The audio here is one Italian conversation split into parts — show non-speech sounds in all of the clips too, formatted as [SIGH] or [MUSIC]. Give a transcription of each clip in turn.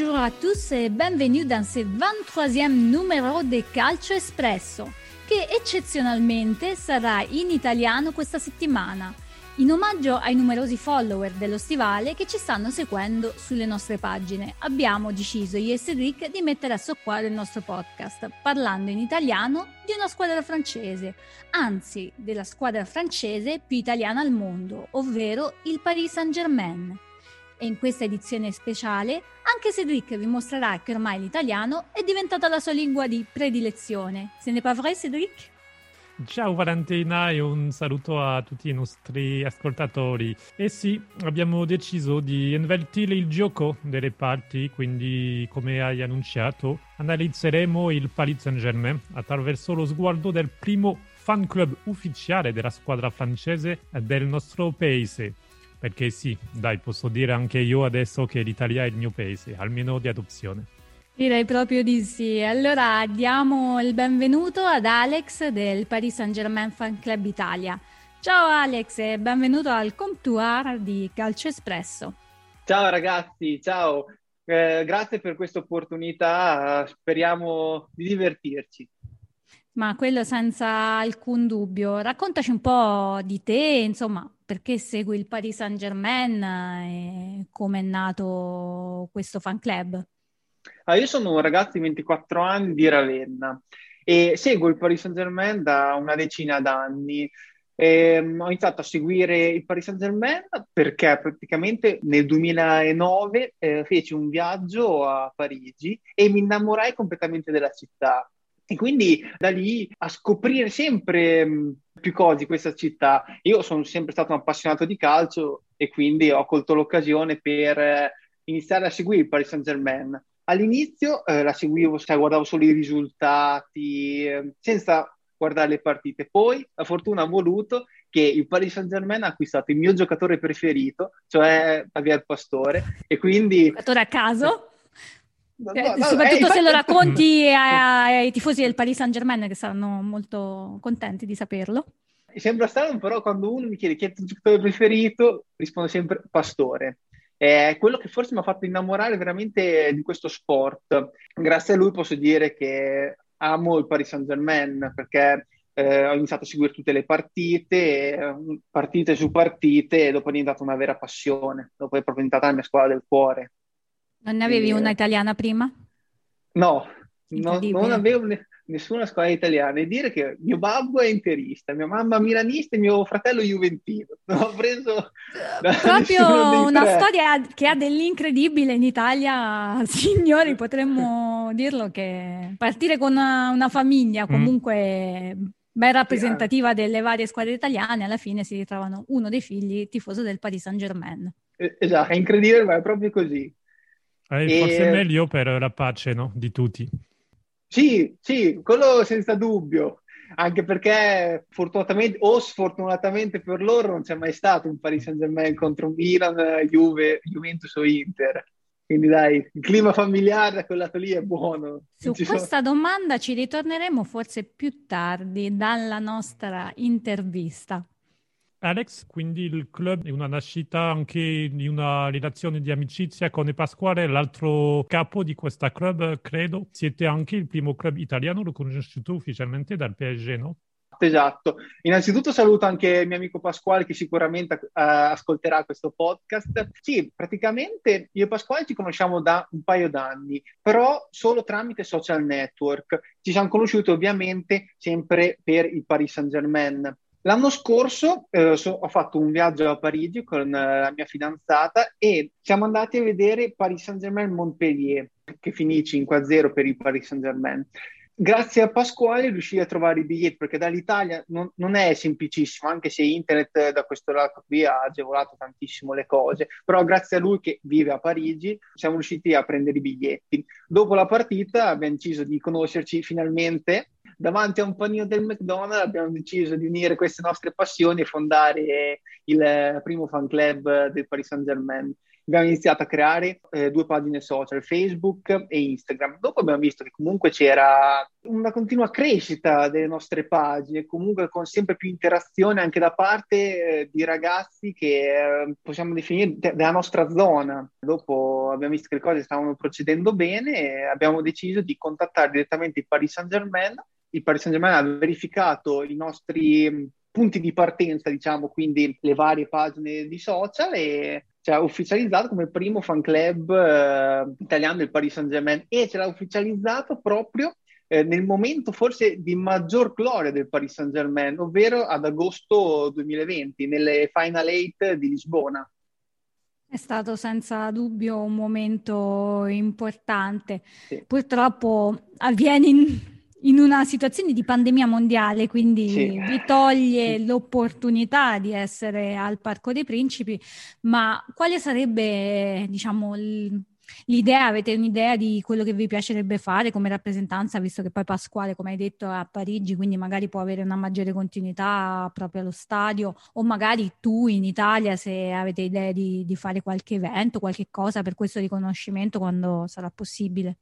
Bonjour à tous et bienvenue dans ce 23e numéro de Calcio Espresso, che eccezionalmente sarà in italiano questa settimana in omaggio ai numerosi follower dello stivale che ci stanno seguendo sulle nostre pagine, abbiamo deciso io e Cedric di mettere a soqquadro il nostro podcast, parlando in italiano di una squadra francese, anzi della squadra francese più italiana al mondo, ovvero il Paris Saint-Germain. E in questa edizione speciale anche Cedric vi mostrerà che ormai l'italiano è diventata la sua lingua di predilezione. Se ne vrai, Cedric? Ciao Valentina e un saluto a tutti i nostri ascoltatori. E sì, abbiamo deciso di invertire il gioco delle parti, quindi come hai annunciato, analizzeremo il Paris Saint-Germain attraverso lo sguardo del primo fan club ufficiale della squadra francese del nostro paese. Perché sì, dai, posso dire anche io adesso che l'Italia è il mio paese, almeno di adozione. Direi proprio di sì. Allora diamo il benvenuto ad Alex del Paris Saint Germain Fan Club Italia. Ciao Alex e benvenuto al comptoir di Calcio Espresso. Ciao ragazzi, ciao. Eh, grazie per questa opportunità, speriamo di divertirci. Ma quello senza alcun dubbio. Raccontaci un po' di te, insomma, perché segui il Paris Saint Germain e come è nato questo fan club? Ah, io sono un ragazzo di 24 anni di Ravenna e seguo il Paris Saint-Germain da una decina d'anni. E, um, ho iniziato a seguire il Paris Saint-Germain perché praticamente nel 2009 eh, feci un viaggio a Parigi e mi innamorai completamente della città. E quindi da lì a scoprire sempre mh, più cose di questa città. Io sono sempre stato un appassionato di calcio e quindi ho colto l'occasione per eh, iniziare a seguire il Paris Saint-Germain. All'inizio eh, la seguivo, cioè, guardavo solo i risultati, eh, senza guardare le partite. Poi la fortuna ha voluto che il Paris Saint-Germain ha acquistato il mio giocatore preferito, cioè Javier Pastore, e quindi... Giocatore a caso? No, no, no, soprattutto eh, se lo racconti [LAUGHS] ai, ai tifosi del Paris Saint-Germain che saranno molto contenti di saperlo. Sembra strano, però quando uno mi chiede chi è il tuo giocatore preferito, rispondo sempre Pastore è quello che forse mi ha fatto innamorare veramente di questo sport. Grazie a lui posso dire che amo il Paris Saint Germain perché eh, ho iniziato a seguire tutte le partite, partite su partite, e dopo è diventata una vera passione. Dopo è proprio diventata la mia squadra del cuore. Non ne avevi Quindi, una italiana prima? No, no non avevo. Ne- nessuna squadra italiana e dire che mio babbo è interista, mia mamma milanista e mio fratello juventino. [LAUGHS] Non ho preso proprio una tre. storia che ha dell'incredibile in Italia, [LAUGHS] signori, potremmo dirlo che partire con una, una famiglia mm. comunque mm. ben rappresentativa delle varie squadre italiane, alla fine si ritrovano uno dei figli tifoso del Paris Saint-Germain. Esatto, è incredibile, ma è proprio così. Eh, forse è meglio per la pace no? di tutti. Sì, sì, quello senza dubbio, anche perché fortunatamente o sfortunatamente per loro non c'è mai stato un Paris Saint-Germain contro Milan, Juve, Juventus o Inter. Quindi dai, il clima familiare da quel lato lì è buono. Su questa sono... domanda ci ritorneremo forse più tardi dalla nostra intervista. Alex, quindi il club è una nascita anche di una relazione di amicizia con Pasquale, l'altro capo di questa club, credo. Siete anche il primo club italiano riconosciuto ufficialmente dal PSG, no? Esatto. Innanzitutto saluto anche il mio amico Pasquale che sicuramente uh, ascolterà questo podcast. Sì, praticamente io e Pasquale ci conosciamo da un paio d'anni, però solo tramite social network. Ci siamo conosciuti ovviamente sempre per il Paris Saint-Germain. L'anno scorso eh, so, ho fatto un viaggio a Parigi con eh, la mia fidanzata e siamo andati a vedere Paris Saint-Germain Montpellier, che finì 5-0 per il Paris Saint-Germain. Grazie a Pasquale riuscii a trovare i biglietti perché dall'Italia non, non, è semplicissimo, anche se internet eh, da questo lato qui ha agevolato tantissimo le cose, però grazie a lui che vive a Parigi siamo riusciti a prendere i biglietti. Dopo la partita abbiamo deciso di conoscerci finalmente davanti a un panino del McDonald's abbiamo deciso di unire queste nostre passioni e fondare il primo fan club del Paris Saint Germain. Abbiamo iniziato a creare eh, due pagine social, Facebook e Instagram. Dopo abbiamo visto che comunque c'era una continua crescita delle nostre pagine, comunque con sempre più interazione anche da parte eh, di ragazzi che eh, possiamo definire de- della nostra zona. Dopo abbiamo visto che le cose stavano procedendo bene e abbiamo deciso di contattare direttamente il Paris Saint-Germain. Il Paris Saint-Germain ha verificato i nostri punti di partenza, diciamo, quindi le varie pagine di social e ci ha ufficializzato come primo fan club eh, italiano del Paris Saint-Germain e ce l'ha ufficializzato proprio eh, nel momento forse di maggior gloria del Paris Saint-Germain, ovvero ad agosto 2020, nelle Final Eight di Lisbona. È stato senza dubbio un momento importante. Sì. Purtroppo avviene in in una situazione di pandemia mondiale, quindi sì. vi toglie l'opportunità di essere al Parco dei Principi, ma quale sarebbe, diciamo, l'idea? Avete un'idea di quello che vi piacerebbe fare come rappresentanza, visto che poi Pasquale, come hai detto, è a Parigi, quindi magari può avere una maggiore continuità proprio allo stadio, o magari tu in Italia, se avete idea di, di fare qualche evento, qualche cosa per questo riconoscimento quando sarà possibile.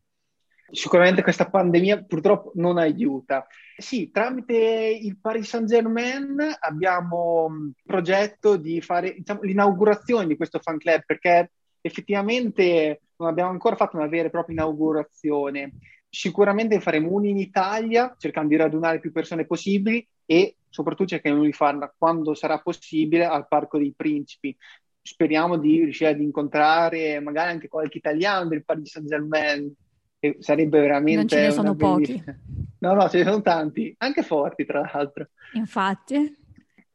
Sicuramente questa pandemia purtroppo non aiuta. Sì, tramite il Paris Saint-Germain abbiamo il progetto di fare diciamo, l'inaugurazione di questo fan club perché effettivamente non abbiamo ancora fatto una vera e propria inaugurazione. Sicuramente faremo uno in Italia, cercando di radunare più persone possibili e soprattutto cercheremo di farla quando sarà possibile al Parco dei Principi. Speriamo di riuscire ad incontrare magari anche qualche italiano del Paris Saint-Germain sarebbe veramente... Non ce ne sono pochi. No, no, ce ne sono tanti, anche forti tra l'altro. Infatti.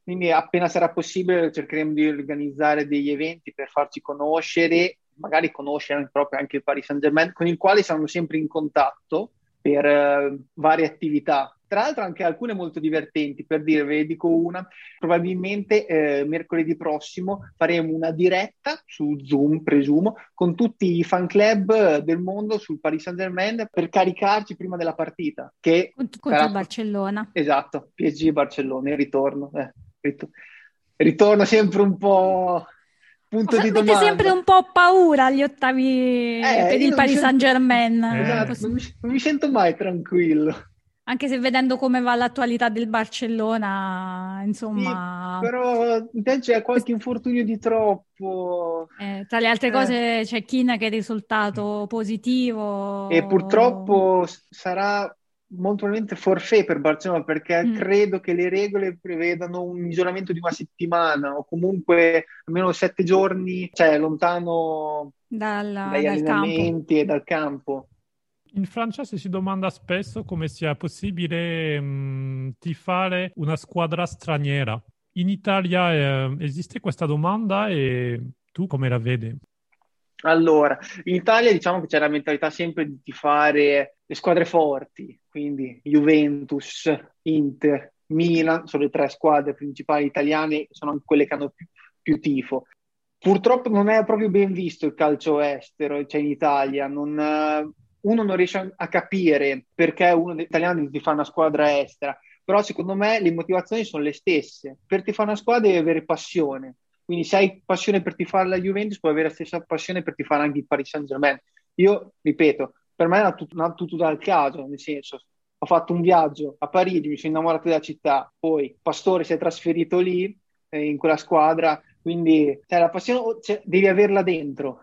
Quindi appena sarà possibile cercheremo di organizzare degli eventi per farci conoscere, magari conoscere proprio anche il Paris Saint-Germain, con il quale siamo sempre in contatto per uh, varie attività. Tra l'altro anche alcune molto divertenti, per dire, ve ne dico una, probabilmente eh, mercoledì prossimo faremo una diretta su Zoom, presumo, con tutti i fan club del mondo sul Paris Saint-Germain per caricarci prima della partita. Che contro sarà... Barcellona. Esatto, PSG Barcellona, il ritorno. Eh, ritorno sempre un po' punto di domanda. Sempre un po' paura agli ottavi eh, per il Paris Saint Germain. Eh. Esatto, non mi, non mi sento mai tranquillo. Anche se vedendo come va l'attualità del Barcellona, insomma... Sì, però c'è qualche infortunio di troppo. Eh, tra le altre eh. cose c'è Kina che è risultato positivo. E purtroppo sarà molto probabilmente forfè per Barcellona perché mm. credo che le regole prevedano un isolamento di una settimana o comunque almeno sette giorni, cioè lontano Dalla, dagli dal allenamenti campo. e dal campo. In Francia si domanda spesso come sia possibile mh, mm, tifare una squadra straniera. In Italia eh, esiste questa domanda e tu come la vedi? Allora, in Italia diciamo che c'è la mentalità sempre di tifare le squadre forti, quindi Juventus, Inter, Milan, sono le tre squadre principali italiane, sono anche quelle che hanno più, più tifo. Purtroppo non è proprio ben visto il calcio estero, cioè in Italia, non, uno non riesce a capire perché uno degli italiani ti fa una squadra estera, però secondo me le motivazioni sono le stesse. Per ti fare una squadra devi avere passione, quindi se hai passione per ti fare la Juventus puoi avere la stessa passione per ti fare anche il Paris Saint Germain. Io, ripeto, per me è tutto, tutto dal caso, nel senso, ho fatto un viaggio a Parigi, mi sono innamorato della città, poi Pastore si è trasferito lì, eh, in quella squadra, quindi cioè, la passione cioè, devi averla dentro.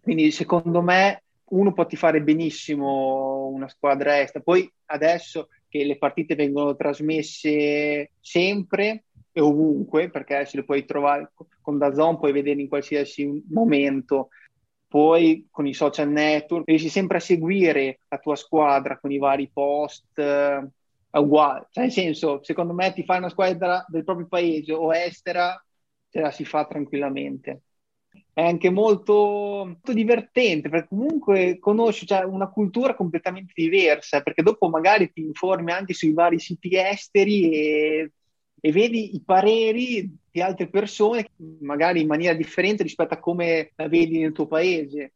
Quindi secondo me uno può fare benissimo una squadra estera, poi adesso che le partite vengono trasmesse sempre e ovunque, perché se le puoi trovare con Dazon, puoi vedere in qualsiasi momento, poi con i social network riesci sempre a seguire la tua squadra con i vari post eh, uguali, cioè nel senso, secondo me ti fai una squadra del proprio paese o estera, ce la si fa tranquillamente è anche molto, molto divertente perché comunque conosci cioè, una cultura completamente diversa perché dopo magari ti informi anche sui vari siti esteri e, e vedi i pareri di altre persone magari in maniera differente rispetto a come la vedi nel tuo paese.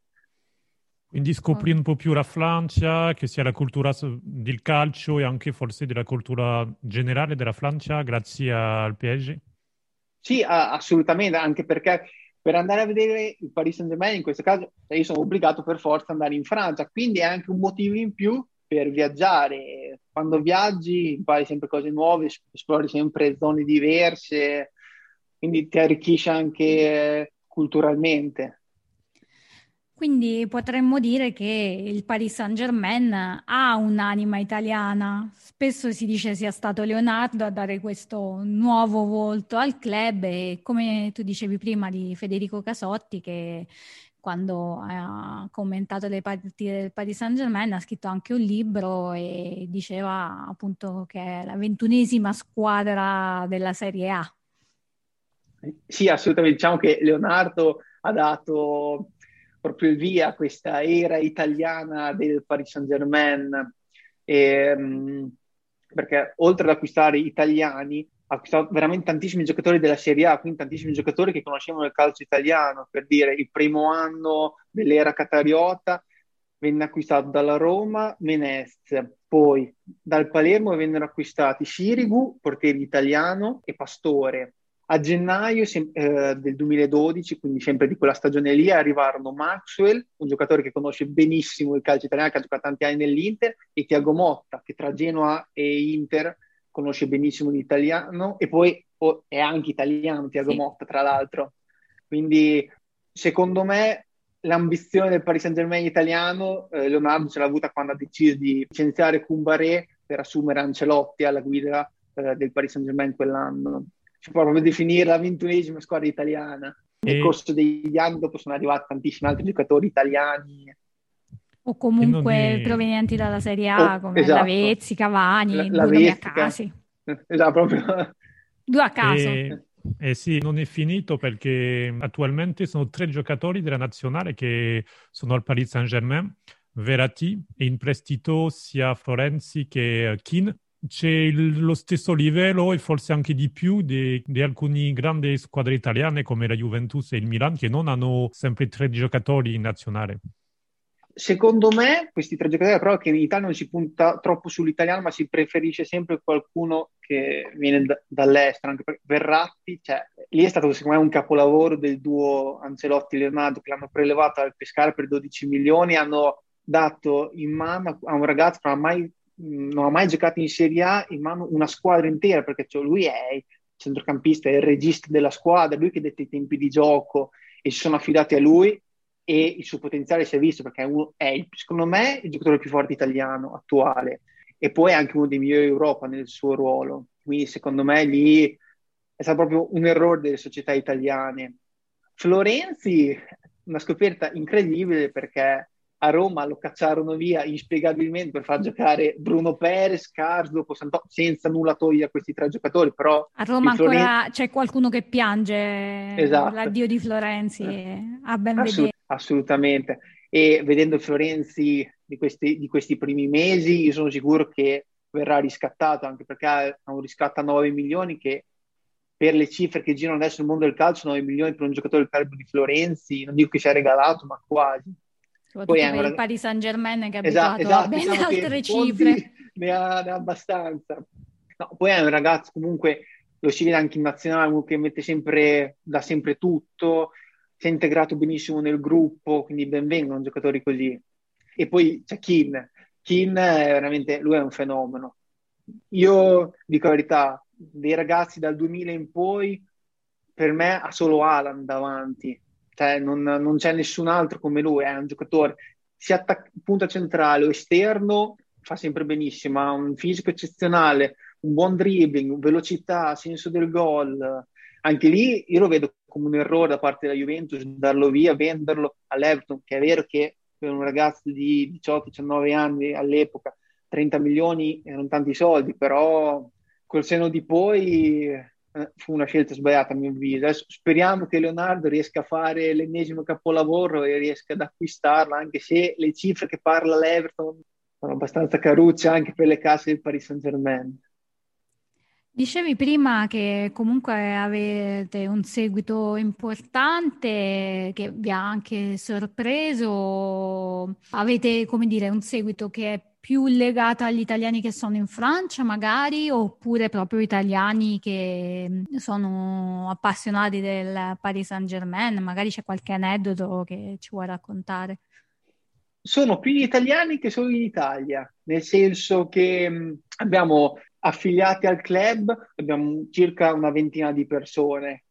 Quindi scopri un po' più la Francia, che sia la cultura del calcio e anche forse della cultura generale della Francia grazie al PSG? Sì, assolutamente, anche perché per andare a vedere il Paris Saint-Germain, in questo caso io sono obbligato per forza ad andare in Francia, quindi è anche un motivo in più per viaggiare. Quando viaggi impari sempre cose nuove, esplori sempre zone diverse, quindi ti arricchisce anche culturalmente. Quindi potremmo dire che il Paris Saint-Germain ha un'anima italiana. Spesso si dice sia stato Leonardo a dare questo nuovo volto al club e come tu dicevi prima di Federico Casotti che quando ha commentato le partite del Paris Saint-Germain ha scritto anche un libro e diceva appunto che è la ventunesima squadra della Serie A. Sì, assolutamente. Diciamo che Leonardo ha dato proprio via questa era italiana del Paris Saint-Germain, ehm, perché oltre ad acquistare italiani, ha acquistato veramente tantissimi giocatori della Serie A, quindi tantissimi giocatori che conoscevano il calcio italiano, per dire il primo anno dell'era catariota venne acquistato dalla Roma Menez, poi dal Palermo vennero acquistati Sirigu, portiere italiano, e Pastore. A gennaio eh, del 2012, quindi sempre di quella stagione lì, arrivarono Maxwell, un giocatore che conosce benissimo il calcio italiano, che ha giocato tanti anni nell'Inter, e Tiago Motta, che tra Genoa e Inter conosce benissimo l'italiano, e poi oh, è anche italiano Tiago sì. Motta, tra l'altro. Quindi, secondo me, l'ambizione del Paris Saint-Germain italiano, eh, Leonardo ce l'ha avuta quando ha deciso di licenziare Cumbaré per assumere Ancelotti alla guida eh, del Paris Saint-Germain quell'anno si può proprio definire la ventunesima squadra italiana. Nel e... corso degli anni dopo sono arrivati tantissimi altri giocatori italiani. O comunque è... provenienti dalla Serie A, oh, come esatto. Lavezzi, Cavani, la, la a casi. [LAUGHS] Esatto, proprio. Due a caso. E... Eh sì, non è finito perché attualmente sono tre giocatori della nazionale che sono al Paris Saint-Germain, Verratti e in prestito sia Florenzi che Keane c'è il, lo stesso livello e forse anche di più di, alcune grandi squadre italiane come la Juventus e il Milan che non hanno sempre tre giocatori in nazionale. Secondo me questi tre giocatori però che in Italia non si punta troppo sull'italiano ma si preferisce sempre qualcuno che viene d- dall'estero, anche perché Verratti, cioè, lì è stato secondo me un capolavoro del duo Ancelotti-Leonardo che l'hanno prelevato al pescare per 12 milioni, hanno dato in mano a un ragazzo che non ha mai non ha mai giocato in Serie A in mano una squadra intera perché cioè, lui è il centrocampista, è il regista della squadra, lui che detta i tempi di gioco e si sono affidati a lui e il suo potenziale si è visto perché è, uno, è secondo me il giocatore più forte italiano attuale e poi è anche uno dei migliori Europa nel suo ruolo. Quindi secondo me lì è stato proprio un errore delle società italiane. Florenzi, una scoperta incredibile perché a Roma lo cacciarono via inspiegabilmente per far giocare Bruno Perez, Carsdorp, senza nulla togliere a questi tre giocatori, però... A Roma Florenzi... ancora c'è qualcuno che piange esatto. l'addio di Florenzi, eh. a ben Assolut- vedere. Assolutamente, e vedendo Florenzi di questi, di questi primi mesi, io sono sicuro che verrà riscattato, anche perché ha un riscatto a 9 milioni che per le cifre che girano adesso nel mondo del calcio, 9 milioni per un giocatore del calibro di Florenzi, non dico che sia regalato, ma quasi. Soprattutto una... il Paris Saint Germain che è esatto, abituato esatto, ben diciamo altre cifre. Ne ha, ne ha abbastanza. No, poi è un ragazzo comunque, lo si vede anche in nazionale, che mette sempre, dà sempre tutto, si è integrato benissimo nel gruppo, quindi benvengono giocatori così. E poi c'è Kin. Kin è veramente, lui è un fenomeno. Io dico la verità, dei ragazzi dal 2000 in poi, per me ha solo Alan davanti cioè, non, non, c'è nessun altro come lui, è un giocatore sia attac- punta centrale o esterno, fa sempre benissimo, ha un fisico eccezionale, un buon dribbling, velocità, senso del gol. Anche lì io lo vedo come un errore da parte della Juventus darlo via, venderlo all'Everton, che è vero che per un ragazzo di 18-19 anni all'epoca 30 milioni erano tanti soldi, però col seno di poi eh, fu una scelta sbagliata a mio avviso. Adesso speriamo che Leonardo riesca a fare l'ennesimo capolavoro e riesca ad acquistarlo, anche se le cifre che parla l'Everton sono abbastanza carucce anche per le casse del Paris Saint Germain. Dicevi prima che comunque avete un seguito importante che vi ha anche sorpreso. Avete, come dire, un seguito che è più legato agli italiani che sono in Francia, magari, oppure proprio italiani che sono appassionati del Paris Saint-Germain? Magari c'è qualche aneddoto che ci vuoi raccontare. Sono più gli italiani che sono in Italia, nel senso che abbiamo affiliati al club abbiamo circa una ventina di persone,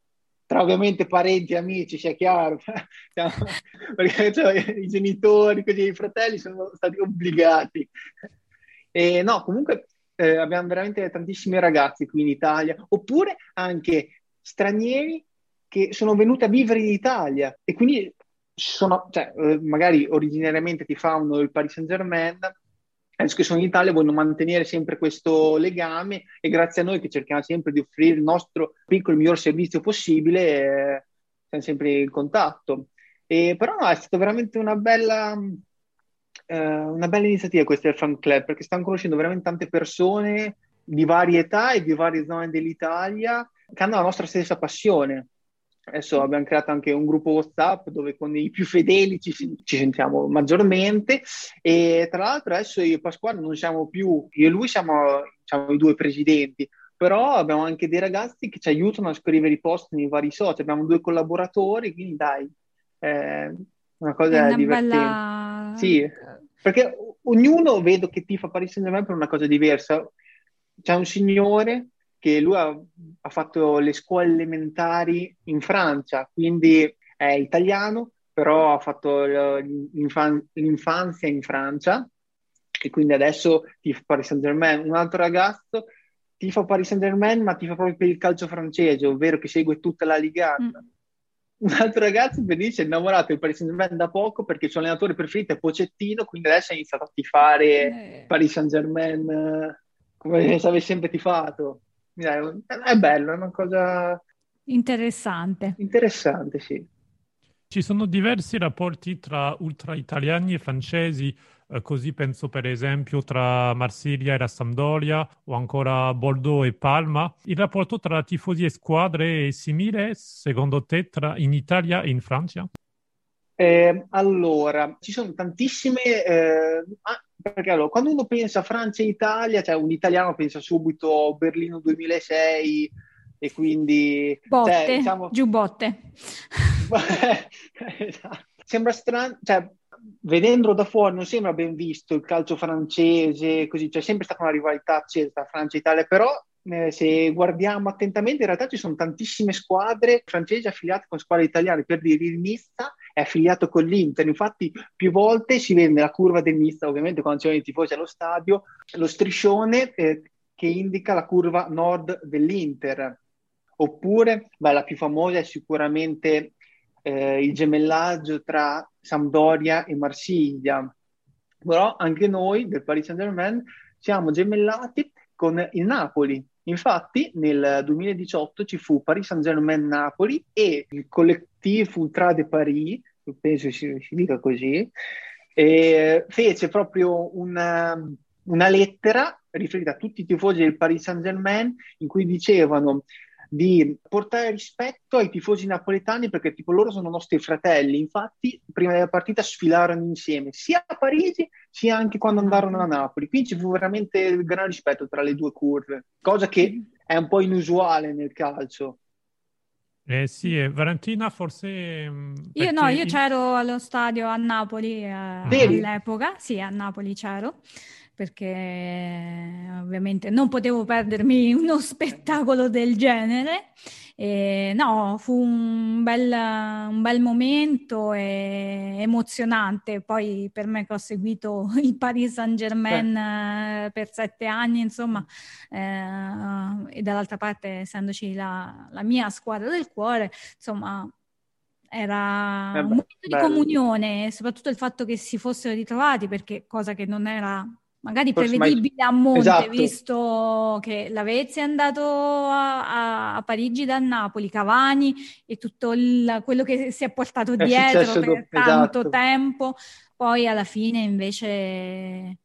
tra ovviamente parenti e amici, sia chiaro, [LAUGHS] perché cioè, i genitori, così, i fratelli sono stati obbligati. E no, comunque eh, abbiamo veramente tantissimi ragazzi qui in Italia, oppure anche stranieri che sono venuti a vivere in Italia e quindi sono, cioè, eh, magari originariamente ti fanno il Paris Saint Germain, adesso che sono in Italia vogliono mantenere sempre questo legame e grazie a noi che cerchiamo sempre di offrire il nostro piccolo miglior servizio possibile eh, siamo sempre in contatto. E, però no, è stata veramente una bella, eh, una bella iniziativa questa del fan club perché stanno conoscendo veramente tante persone di varie età e di varie zone dell'Italia che hanno la nostra stessa passione. Adesso abbiamo creato anche un gruppo WhatsApp dove con i più fedeli ci, ci, sentiamo maggiormente e tra l'altro adesso io e Pasquale non siamo più, io e lui siamo, siamo i due presidenti, però abbiamo anche dei ragazzi che ci aiutano a scrivere i post nei vari social, abbiamo due collaboratori, quindi dai, è una cosa è una divertente. Bella... Sì, perché ognuno vedo che tifa Paris Saint-Germain per una cosa diversa. C'è un signore che lui ha, ha fatto le scuole elementari in Francia, quindi è italiano, però ha fatto l'infan- l'infanzia in Francia e quindi adesso tifa Paris Saint Germain. Un altro ragazzo tifa Paris Saint Germain, ma tifa proprio per il calcio francese, ovvero che segue tutta la Liga. Mm. Un altro ragazzo invece è innamorato del Paris Saint Germain da poco perché il suo allenatore preferito è Pocettino, quindi adesso ha iniziato a tifare eh. Paris Saint Germain eh, come se avesse sempre tifato è bello, è una cosa interessante. Interessante, sì. Ci sono diversi rapporti tra ultra italiani e francesi, eh, così penso per esempio tra Marsiglia e la Sampdoria o ancora Bordeaux e Palma. Il rapporto tra tifosi e squadre è simile secondo te tra in Italia e in Francia? Eh, allora, ci sono tantissime, eh, perché allora, quando uno pensa Francia e Italia, cioè un italiano pensa subito a Berlino 2006 e quindi... Botte, cioè, diciamo... giù botte. [LAUGHS] esatto. Sembra strano, cioè, vedendolo da fuori non sembra ben visto il calcio francese, così c'è sempre stata una rivalità accesa tra Francia e Italia, però eh, se guardiamo attentamente, in realtà ci sono tantissime squadre francesi affiliate con squadre italiane. Per dire, il Nizza è affiliato con l'Inter. Infatti, più volte si vede la curva del Nizza, ovviamente quando c'erano i tifosi allo stadio, lo striscione eh, che indica la curva nord dell'Inter. Oppure, beh, la più famosa è sicuramente eh, il gemellaggio tra Sampdoria e Marsiglia. Però anche noi del Paris Saint-Germain siamo gemellati con il Napoli. Infatti nel 2018 ci fu Paris Saint-Germain-Napoli e il Collectif Ultra de Paris, penso si, si dica così, fece proprio una, una lettera riferita a tutti i tifosi del Paris Saint-Germain in cui dicevano di portare rispetto ai tifosi napoletani perché tipo loro sono nostri fratelli. Infatti, prima della partita sfilarono insieme sia a Parigi sia anche quando andarono a Napoli. Quindi ci fu veramente gran rispetto tra le due curve, cosa che è un po' inusuale nel calcio. Eh sì, Valentina forse... Mm, io no, io c'ero allo stadio a Napoli eh, all'epoca, sì, a Napoli c'ero perché ovviamente non potevo perdermi [LAUGHS] uno spettacolo del genere. E, no, fu un bel, un bel momento emozionante. Poi per me che ho seguito [LAUGHS] il Paris Saint-Germain eh. per sette anni, insomma, eh, e dall'altra parte, essendoci la, la mia squadra del cuore, insomma, era eh beh, un momento bello. di comunione, soprattutto il fatto che si fossero ritrovati, perché cosa che non era magari prevedibile mai... a monte, esatto. visto che Lavezzi è andato a, a, Parigi da Napoli, Cavani e tutto il, quello che si è portato dietro per dopo, tanto esatto. tempo, poi alla fine invece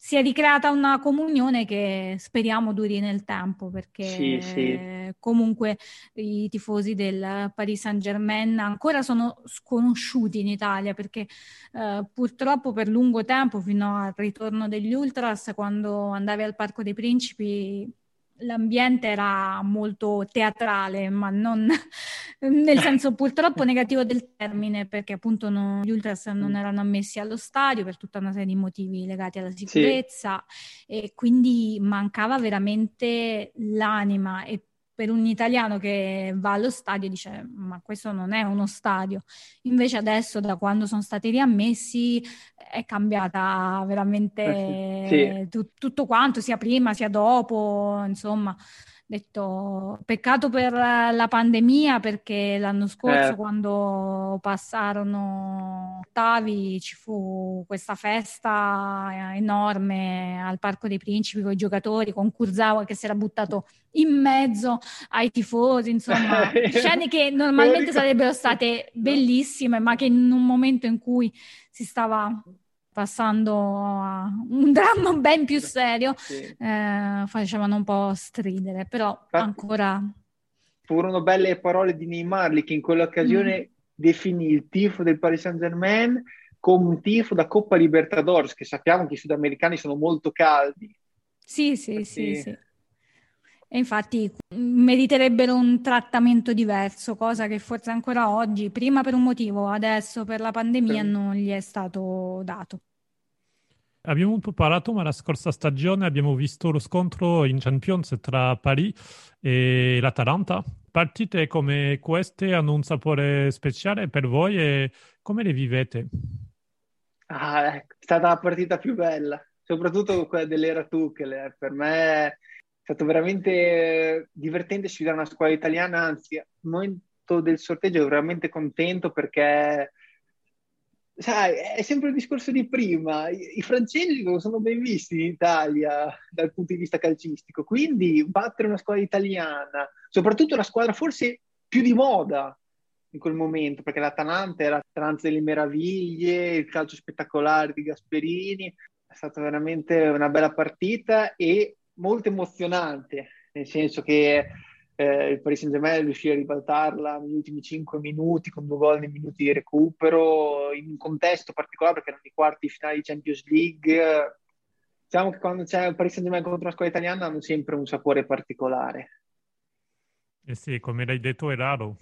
si è ricreata una comunione che speriamo duri nel tempo perché sì, sì. comunque i tifosi del Paris Saint Germain ancora sono sconosciuti in Italia perché eh, purtroppo per lungo tempo fino al ritorno degli Ultras quando andavi al Parco dei Principi l'ambiente era molto teatrale, ma non nel senso purtroppo negativo del termine, perché appunto no, gli ultras non mm. erano ammessi allo stadio per tutta una serie di motivi legati alla sicurezza sì. e quindi mancava veramente l'anima e per un italiano che va allo stadio dice ma questo non è uno stadio. Invece adesso da quando sono stati riammessi è cambiata veramente eh sì. tu, tutto quanto, sia prima sia dopo, insomma detto peccato per la pandemia perché l'anno scorso eh. quando passarono ottavi ci fu questa festa enorme al Parco dei Principi con i giocatori, con Kurzawa che si era buttato in mezzo ai tifosi, insomma, [LAUGHS] scene che normalmente sarebbero state bellissime ma che in un momento in cui si stava passando a un [LAUGHS] dramma ben più serio, sì. eh, facevano un po' stridere, però Infatti, ancora... Furono belle parole di Neymar che in quell'occasione mm. definì il tifo del Paris Saint-Germain come un tifo da Coppa Libertadores, che sappiamo che i sudamericani sono molto caldi. Sì, sì, sì, sì. E infatti meriterebbero un trattamento diverso, cosa che forse ancora oggi, prima per un motivo, adesso per la pandemia, non gli è stato dato. Abbiamo un po' parlato, ma la scorsa stagione abbiamo visto lo scontro in Champions tra Paris e l'Atalanta. Partite come queste hanno un sapore speciale per voi e come le vivete? Ah, è stata la partita più bella, soprattutto quella dell'era Tuchel. Per me è stato veramente divertente sfidare una squadra italiana, anzi, al momento del sorteggio ero veramente contento perché sai, è sempre il discorso di prima. I, I, francesi non sono ben visti in Italia dal punto di vista calcistico, quindi battere una squadra italiana, soprattutto una squadra forse più di moda in quel momento, perché l'Atalanta era Trans delle meraviglie, il calcio spettacolare di Gasperini, è stata veramente una bella partita e molto emozionante, nel senso che eh, il Paris Saint-Germain riuscì a ribaltarla negli ultimi 5 minuti con due gol nei minuti di recupero in un contesto particolare perché erano i quarti finali di Champions League. Diciamo che quando c'è il Paris Saint-Germain contro una squadra italiana hanno sempre un sapore particolare. Eh sì, come l'hai detto è raro.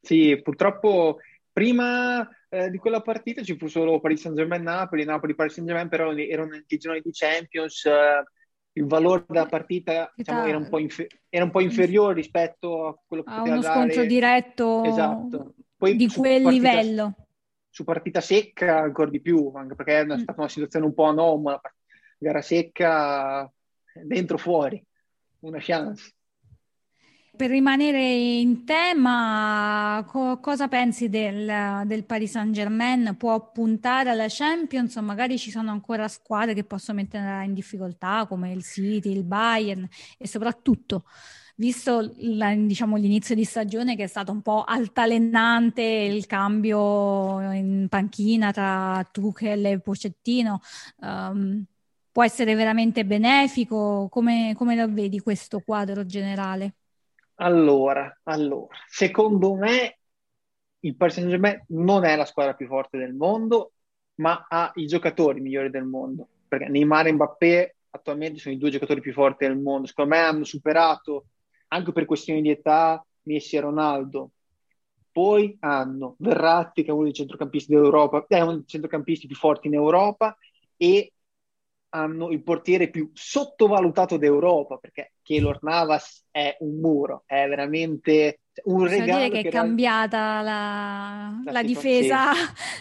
Sì, purtroppo prima eh, di quella partita ci fu solo Paris Saint-Germain-Napoli, Napoli-Paris Saint-Germain però erano i gironi di Champions eh, il valore della partita diciamo, era, un infer- era, un po inferiore rispetto a quello che a poteva uno scontro diretto esatto. Poi, di quel partita, livello. Su partita secca ancora di più, anche perché è mm. stata una situazione un po' anomala, gara secca dentro fuori, una chance per rimanere in tema, co- cosa pensi del, del, Paris Saint Germain? Può puntare alla Champions o magari ci sono ancora squadre che possono mettere in difficoltà come il City, il Bayern e soprattutto visto la, diciamo, l'inizio di stagione che è stato un po' altalenante il cambio in panchina tra Tuchel e Pocettino, um, può essere veramente benefico? Come, come lo vedi questo quadro generale? Allora, allora, secondo me il Paris Saint-Germain non è la squadra più forte del mondo, ma ha i giocatori migliori del mondo. Perché Neymar e Mbappé attualmente sono i due giocatori più forti del mondo. Secondo me hanno superato, anche per questioni di età, Messi e Ronaldo. Poi hanno Verratti, che è uno dei centrocampisti d'Europa, è uno dei centrocampisti più forti in Europa, e hanno il portiere più sottovalutato d'Europa perché Keylor Navas è un muro, è veramente un Posso regalo. dire che, che è cambiata la, la, la difesa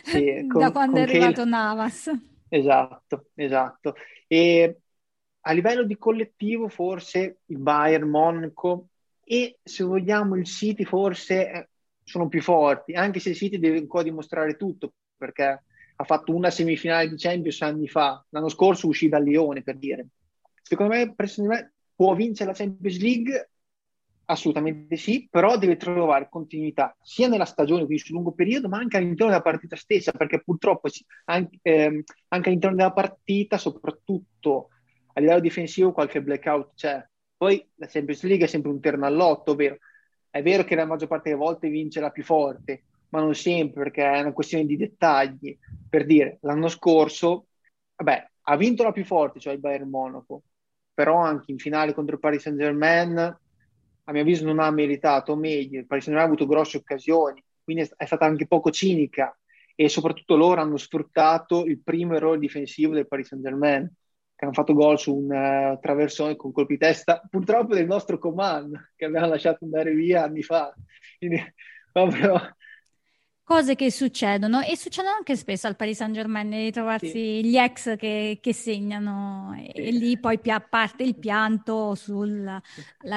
sì, sì, [LAUGHS] con, da quando è arrivato Keylor... Navas. Esatto, esatto. E a livello di collettivo forse il Bayern, Monaco e se vogliamo il City forse eh, sono più forti, anche se il City deve ancora dimostrare tutto perché ha fatto una semifinale di Champions anni fa, l'anno scorso uscì dal Lione per dire. Secondo me, me può vincere la Champions League Assolutamente sì, però deve trovare continuità sia nella stagione, quindi sul lungo periodo, ma anche all'interno della partita stessa, perché purtroppo anche, ehm, anche all'interno della partita, soprattutto a livello difensivo, qualche blackout c'è. Poi la Champions League è sempre un terno all'otto, ovvero è vero che la maggior parte delle volte vince la più forte, ma non sempre perché è una questione di dettagli. Per dire, l'anno scorso, vabbè, ha vinto la più forte, cioè il Bayern Monaco, però anche in finale contro il Paris Saint Germain, a mio avviso, non ha meritato meglio. Il Paris Saint Germain ha avuto grosse occasioni, quindi è stata anche poco cinica e soprattutto loro hanno sfruttato il primo errore difensivo del Paris Saint Germain che hanno fatto gol su un uh, traversone con colpi di testa, purtroppo del nostro Coman, che avevano lasciato andare via anni fa. Quindi, [LAUGHS] proprio... Cose che succedono e succedono anche spesso al Paris Saint Germain di trovarsi sì. gli ex che, che segnano sì. e, lì poi a parte il pianto sulla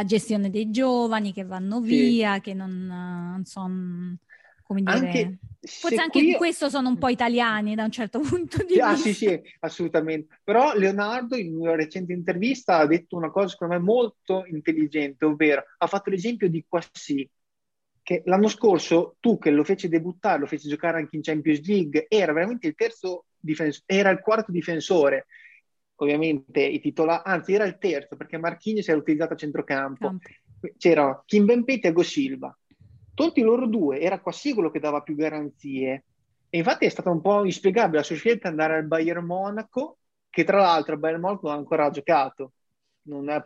gestione dei giovani che vanno via, sì. che non, non sono come dire, anche, forse anche qui... questo sono un po' italiani da un certo [LAUGHS] punto di ah, vista. Sì, sì, assolutamente. Però Leonardo in una recente intervista ha detto una cosa secondo me molto intelligente, ovvero ha fatto l'esempio di Quassi, che l'anno scorso tu che lo fece debuttare, lo fece giocare anche in Champions League, era veramente il terzo difensore, era il quarto difensore. Ovviamente i titolari, anzi era il terzo perché Marchini si era utilizzato a centrocampo. Campo. C'era Kim Bempe e Thiago Silva tolti loro due, era quasi quello che dava più garanzie. E infatti è stata un po' inspiegabile la sua scelta andare al Bayern Monaco, che tra l'altro il Bayern Monaco ha ancora giocato. Ha,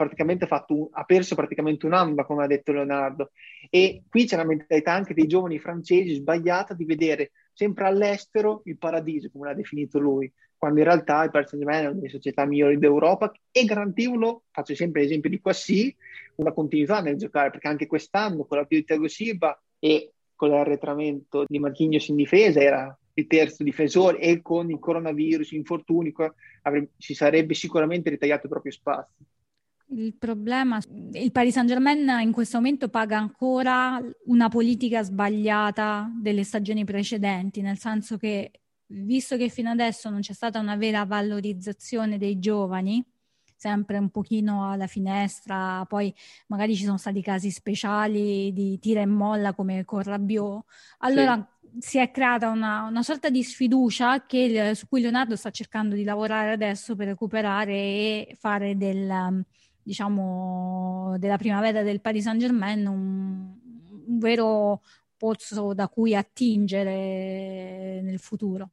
fatto ha perso praticamente un anno, come ha detto Leonardo. E qui c'è la mentalità anche dei giovani francesi sbagliata di vedere sempre all'estero il paradiso, come l'ha definito lui, quando in realtà il Paris Saint-Germain è una delle società migliori d'Europa e garantivano, faccio sempre l'esempio di Quassi, una continuità nel giocare, perché anche quest'anno con la più di Thiago Silva e con l'arretramento di Marquinhos in difesa era il terzo difensore e con il coronavirus, infortuni, avrebbe, si sarebbe sicuramente ritagliato i propri spazi. Il problema, il Paris Saint Germain in questo momento paga ancora una politica sbagliata delle stagioni precedenti, nel senso che visto che fino adesso non c'è stata una vera valorizzazione dei giovani, sempre un pochino alla finestra, poi magari ci sono stati casi speciali di tira e molla come con Rabiot, allora sì. si è creata una, una sorta di sfiducia che, su cui Leonardo sta cercando di lavorare adesso per recuperare e fare del, diciamo, della primavera del Paris Saint Germain un, un vero pozzo da cui attingere nel futuro.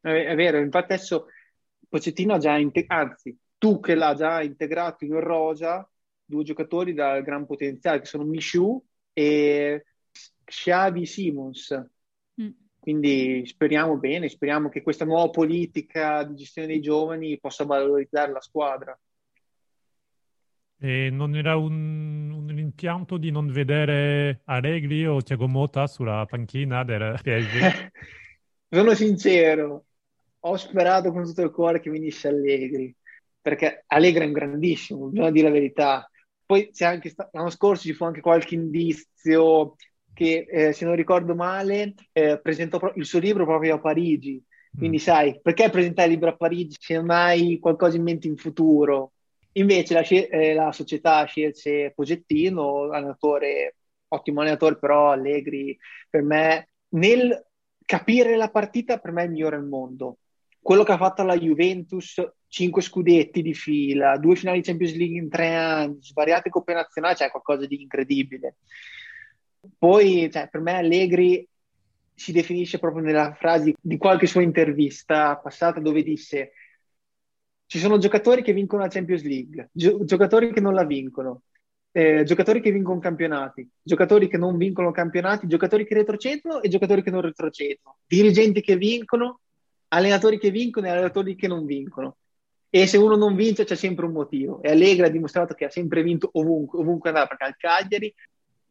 È, vero, infatti adesso Pocettino ha già integrato, anzi tu che l'ha già integrato in rosa, due giocatori da gran potenziale che sono Michu e Xavi Simons. Mm. Quindi speriamo bene, speriamo che questa nuova politica di gestione dei giovani possa valorizzare la squadra. E non era un, un rimpianto di non vedere Allegri o Thiago Motta sulla panchina del [LAUGHS] PSG? Sono sincero, ho sperato con tutto il cuore che venisse Allegri perché Allegra è un grandissimo, bisogna dire la verità. Poi c'è anche l'anno scorso ci fu anche qualche indizio che, eh, se non ricordo male, eh, presentò pro- il suo libro proprio a Parigi. Quindi, mm. sai, perché presentare il libro a Parigi se non hai qualcosa in mente in futuro? Invece la, eh, la società scelse Pogettino, allenatore, ottimo allenatore, però Allegri per me nel capire la partita per me è il migliore al mondo. Quello che ha fatto la Juventus cinque scudetti di fila, due finali Champions League in tre anni, svariate coppe nazionali, c'è cioè qualcosa di incredibile. Poi, cioè, per me Allegri si definisce proprio nella frase di qualche sua intervista passata dove disse ci sono giocatori che vincono la Champions League, gio- giocatori che non la vincono, eh, giocatori che vincono campionati, giocatori che non vincono campionati, giocatori che retrocedono e giocatori che non retrocedono, dirigenti che vincono, allenatori che vincono e allenatori che non vincono. E se uno non vince c'è sempre un motivo. E Allegri ha dimostrato che ha sempre vinto ovunque, ovunque andava, perché al Cagliari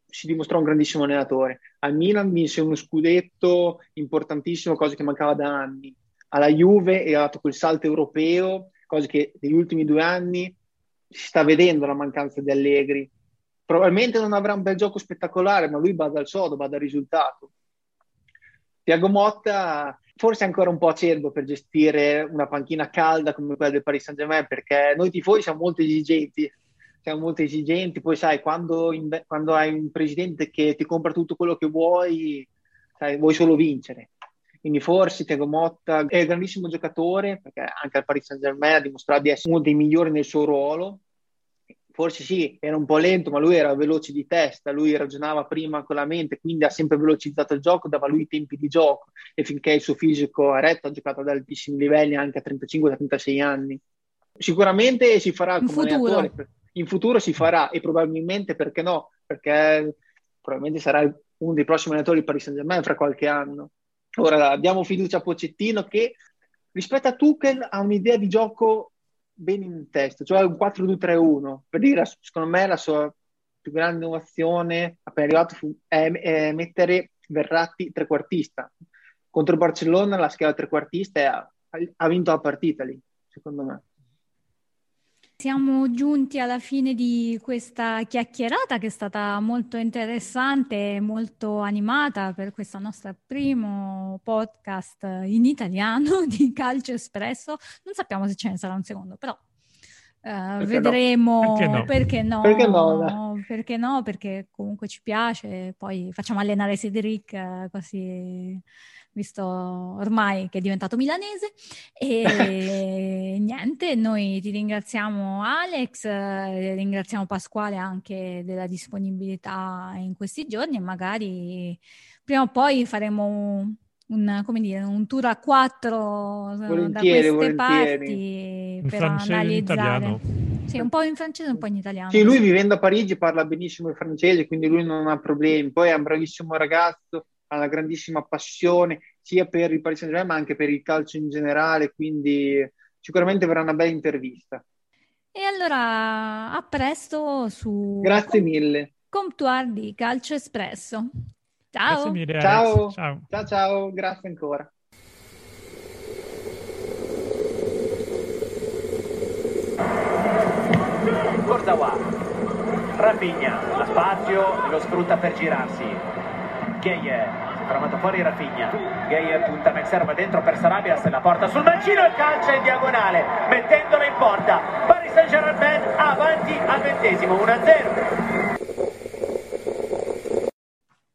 si dimostrò un grandissimo allenatore. Al Milan vinse uno scudetto importantissimo, cosa che mancava da anni. Alla Juve è dato quel salto europeo, cosa che negli ultimi due anni si sta vedendo la mancanza di Allegri. Probabilmente non avrà un bel gioco spettacolare, ma lui bada al sodo, bada al risultato. Tiago Motta forse ancora un po' acerbo per gestire una panchina calda come quella del Paris Saint-Germain, perché noi tifosi siamo molto esigenti, siamo molto esigenti, poi sai, quando, in, quando hai un presidente che ti compra tutto quello che vuoi, sai, vuoi solo vincere. Quindi forse Thiago Motta è un grandissimo giocatore, perché anche al Paris Saint-Germain ha dimostrato di essere uno dei migliori nel suo ruolo. Forse sì, era un po' lento, ma lui era veloce di testa, lui ragionava prima con la mente, quindi ha sempre velocizzato il gioco, dava lui i tempi di gioco e finché il suo fisico è retto ha giocato ad altissimi livelli anche a 35-36 anni. Sicuramente si farà in come futuro. in futuro si farà e probabilmente perché no? Perché probabilmente sarà uno dei prossimi allenatori di Paris Saint-Germain fra qualche anno. Ora diamo fiducia a Pocettino che rispetto a Tuchel ha un'idea di gioco ben in testa, cioè un 4-2-3-1. Per dire, secondo me la sua più grande innovazione appena arrivato fu è, è mettere Verratti trequartista. Contro Barcellona la scheda trequartista ha, ha vinto la partita lì, secondo me. Siamo giunti alla fine di questa chiacchierata che è stata molto interessante e molto animata per questo nostro primo podcast in italiano [LAUGHS] di Calcio Espresso. Non sappiamo se ce ne sarà un secondo, però uh, vedremo no? Perché, no? Perché, no? perché no? Perché no? Perché comunque ci piace. Poi facciamo allenare Cedric così visto ormai che è diventato milanese. E [LAUGHS] niente, noi ti ringraziamo Alex, eh, ringraziamo Pasquale anche della disponibilità in questi giorni e magari prima o poi faremo un, come dire, un tour a quattro volentieri, da queste volentieri. parti in per francese, analizzare. Sì, un po' in francese e un po' in italiano. Sì, lui vivendo a Parigi parla benissimo il francese, quindi lui non ha problemi. Poi è un bravissimo ragazzo, ha una grandissima passione sia per il Paris Saint-Germain ma anche per il calcio in generale, quindi sicuramente verrà una bella intervista. E allora a presto su Grazie mille. Comptoir di Calcio Espresso. Ciao. Grazie mille, ciao. ciao. Ciao ciao, grazie ancora. Corzawa, Rafinha, la spazio, lo sfrutta per girarsi. Gheie, fermato fuori Rafinha. Gheie punta Mexer, va dentro per Sarabia, se la porta sul mancino e calcia in diagonale, mettendola in porta. Paris Saint-Germain avanti al ventesimo, 1-0.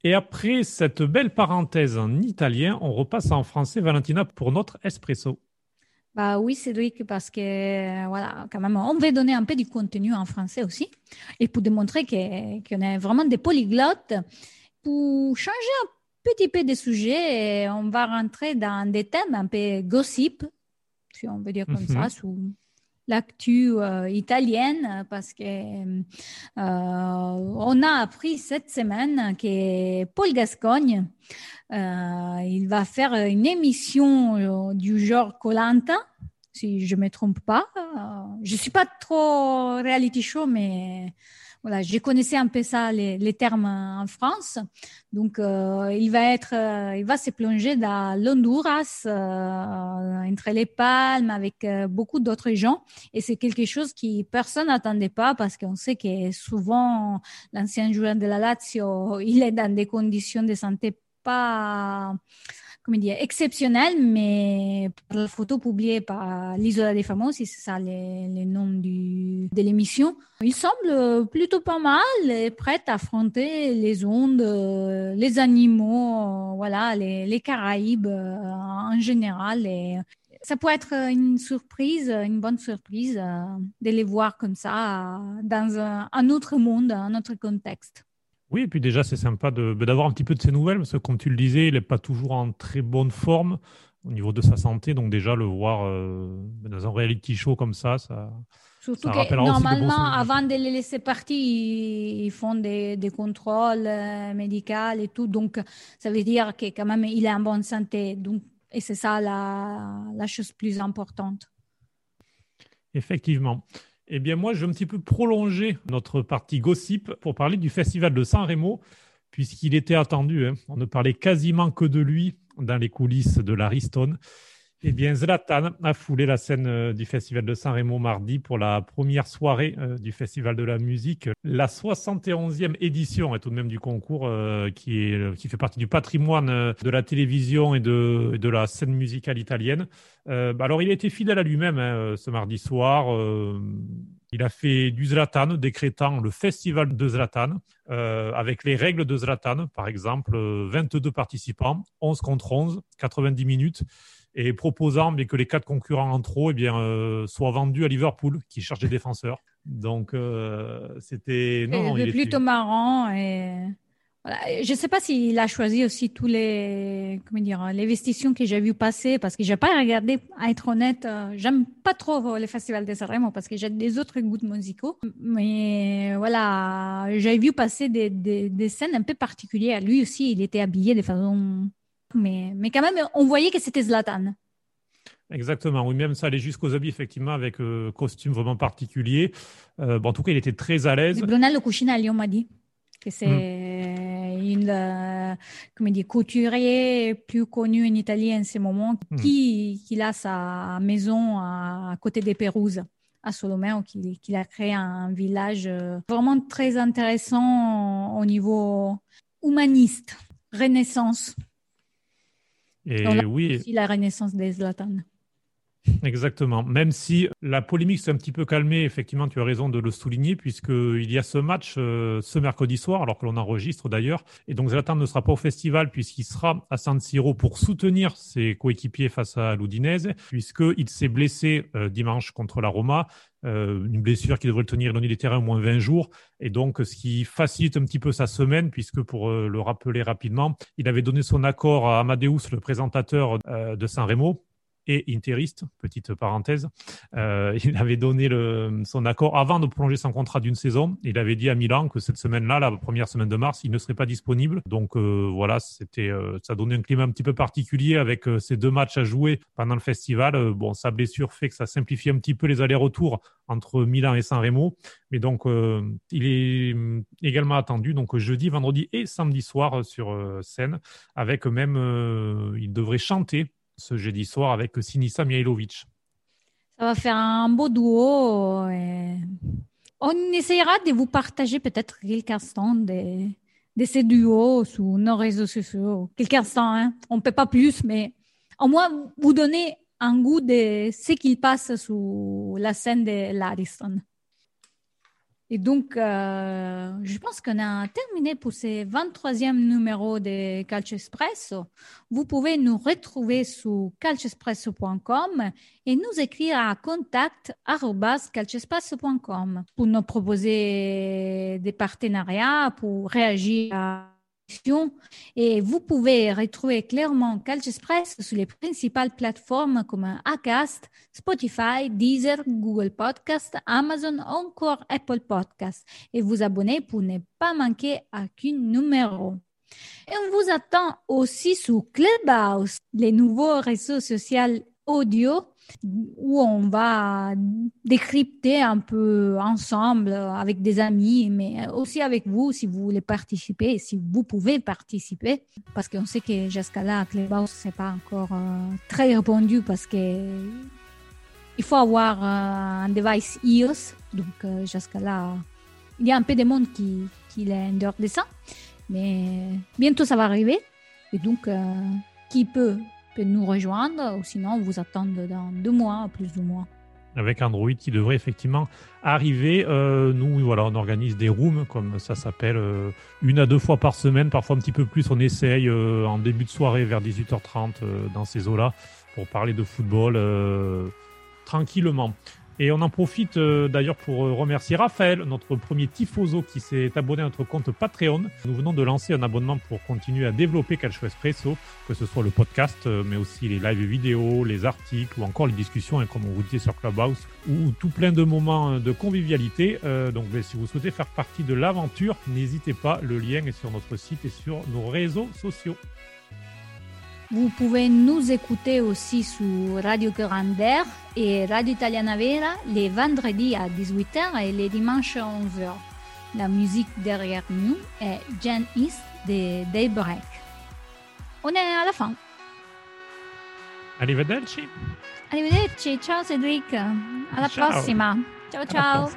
Et après cette belle parenthèse en italien, on repasse en français, Valentina, pour notre espresso. Bah oui, Cédric, parce que voilà, quand même, on veut donner un peu du contenu en français aussi, et pour démontrer qu'on qu est vraiment des polyglottes. Pour changer un petit peu de sujet, on va rentrer dans des thèmes un peu gossip, si on veut dire comme Mhm. ça, sous l'actu euh, italienne, parce que euh, on a appris cette semaine que Paul Gascogne, euh, il va faire une émission du genre Colanta, si je me trompe pas. Je suis pas trop reality show, mais voilà, je connaissais un peu ça, les, les termes en France. Donc, euh, il va être, euh, il va se plonger dans l'Honduras, euh, entre les palmes, avec euh, beaucoup d'autres gens. Et c'est quelque chose qui personne n'attendait pas parce qu'on sait que souvent, l'ancien joueur de la Lazio, il est dans des conditions de santé pas, exceptionnelles, mais par la photo publiée par l'Isola des Famosi, c'est ça le, nom de l'émission, il semble plutôt pas mal et prêt à affronter les ondes, euh, les animaux, euh, voilà, les, Caraïbes euh, en général. Et ça peut être une surprise, une bonne surprise de les voir comme ça dans un, un autre monde, un autre contexte. Oui, et puis déjà, c'est sympa de- d'avoir un petit peu de ses nouvelles, parce que comme tu le disais, il n'est pas toujours en très bonne forme au niveau de sa santé. Donc déjà, le voir euh, dans un reality show comme ça, ça... Surtout Ça que de normalement, avant de les laisser partir, ils ils font des, des contrôles euh, médicaux et tout. Donc, ça veut dire que quand même, il est en bonne santé. Donc, et c'est ça la, la chose plus importante. Effectivement. Eh bien, moi, je vais un petit peu prolonger notre partie gossip pour parler du festival de San Remo, puisqu'il était attendu. hein. On ne parlait quasiment que de lui dans les coulisses de l'Ariston. Eh bien, Zlatan a foulé la scène euh, du festival de San Remo mardi pour la première soirée euh, du festival de la musique, la 71e édition et tout de même du concours euh, qui, est, qui fait partie du patrimoine de la télévision et de, de la scène musicale italienne. Bah alors, il a été fidèle à lui-même hein, ce mardi soir. Il a fait du Zlatan, décrétant le festival de Zlatan, euh, avec les règles de Zlatan, par exemple, 22 participants, 11 contre 11, 90 minutes, et proposant mais que les quatre concurrents en trop eh bien, euh, soient vendus à Liverpool, qui cherche des défenseurs. Donc, euh, c'était... Plutôt marrant et je ne sais pas s'il a choisi aussi tous les, comment dire, les vestitions que j'ai vu passer parce que j'ai pas regardé, à être honnête, euh, j'aime pas trop les festivals de Sanremo parce que j'ai des autres goûts musicaux. Mais voilà, j'ai vu passer des, des, des, scènes un peu particulières. Lui aussi, il était habillé de façon, mais, mais quand même, on voyait que c'était Zlatan. Exactement, oui, même ça allait jusqu'aux habits, effectivement, avec euh, costume vraiment particulier. Euh, bon, en tout cas, il était très à l'aise. Brunello Cucinelli, on m'a dit que c'est mm. une euh, comment dire, couturier plus connu en Italie en ce moment, mm. qui, qui a sa maison à, côté des Pérouses à Solomeo, qui, qui, a créé un village euh, vraiment très intéressant au niveau humaniste, renaissance. Et oui. Aussi la renaissance des Zlatan. Exactement. Même si la polémique s'est un petit peu calmée, effectivement, tu as raison de le souligner, puisqu'il y a ce match euh, ce mercredi soir, alors que l'on enregistre d'ailleurs. Et donc Zlatan ne sera pas au festival, puisqu'il sera à San Siro pour soutenir ses coéquipiers face à l'Udinese, puisqu'il s'est blessé euh, dimanche contre la Roma. Euh, une blessure qui devrait le tenir éloigné des terrains au moins 20 jours, et donc ce qui facilite un petit peu sa semaine, puisque pour le rappeler rapidement, il avait donné son accord à Amadeus, le présentateur de San Remo, et interiste, petite parenthèse. Euh, [LAUGHS] il avait donné son accord avant de prolonger son contrat d'une saison. Il avait dit à Milan que cette semaine-là, la première semaine de mars, il ne serait pas disponible. Donc euh, voilà, c'était, euh, ça donnait un climat un petit peu particulier avec ces deux matchs à jouer pendant le festival. Bon, sa blessure fait que ça simplifie un petit peu les allers-retours entre Milan et San Remo. Mais donc, il est également attendu donc jeudi, vendredi et samedi soir sur scène, avec même, il devrait chanter ce jeudi soir avec Sinisa Mihailovic. Ça va faire un beau duo. On essaiera de vous partager peut-être quelques instants de, de ces duos sur nos réseaux sociaux. Quelques instants, hein. on ne peut pas plus, mais au moins vous donner un goût de ce qu'il passe sur la scène de l'Ariston. Et donc, euh, je pense qu'on a terminé pour ce 23e numéro de Calcio Espresso. Vous pouvez nous retrouver sur calcioespresso.com et nous écrire à contact.calcioespresso.com pour nous proposer des partenariats, pour réagir à et vous pouvez retrouver clairement Calcio Express sur les principales plateformes comme Acast, Spotify, Deezer, Google Podcast, Amazon encore Apple Podcast. Et vous abonner pour ne pas manquer aucun numéro. Et on vous attend aussi sur Clubhouse, les nouveaux réseaux sociaux audio où on va décrypter un peu ensemble avec des amis, mais aussi avec vous si vous voulez participer, si vous pouvez participer, parce qu'on sait que jusqu'à là, Clubhouse, c'est pas encore euh, très répandu parce que il faut avoir euh, un device iOS, donc euh, jusqu'à là, il y a un peu de monde qui, qui est en dehors de ça, mais bientôt ça va arriver, et donc qui peut peut nous rejoindre ou sinon vous attendre dans deux mois, plus ou moins. Avec Android qui devrait effectivement arriver. Euh, nous, voilà, on organise des rooms, comme ça s'appelle, euh, une à deux fois par semaine, parfois un petit peu plus. On essaye euh, en début de soirée vers 18h30 dans ces eaux-là pour parler de football tranquillement. Et on en profite euh, d'ailleurs pour euh, remercier Raphaël, notre premier tifoso qui s'est abonné à notre compte Patreon. Nous venons de lancer un abonnement pour continuer à développer Calcio Espresso, que ce soit le podcast, euh, mais aussi les lives vidéo, les articles ou encore les discussions, hein, comme on vous disait sur Clubhouse, ou tout plein de moments de convivialité. donc ben, si vous souhaitez faire partie de l'aventure, n'hésitez pas, le lien est sur notre site et sur nos réseaux sociaux. Vous pouvez nous écouter aussi sur Radio Grandeur et Radio Italiana Vera les vendredis à 18h et les dimanches à 11h. La musique derrière nous est Jen East de Daybreak. On est à la fin. Arrivederci. Arrivederci, ciao Cédric. Alla ciao. prossima. Ciao ciao.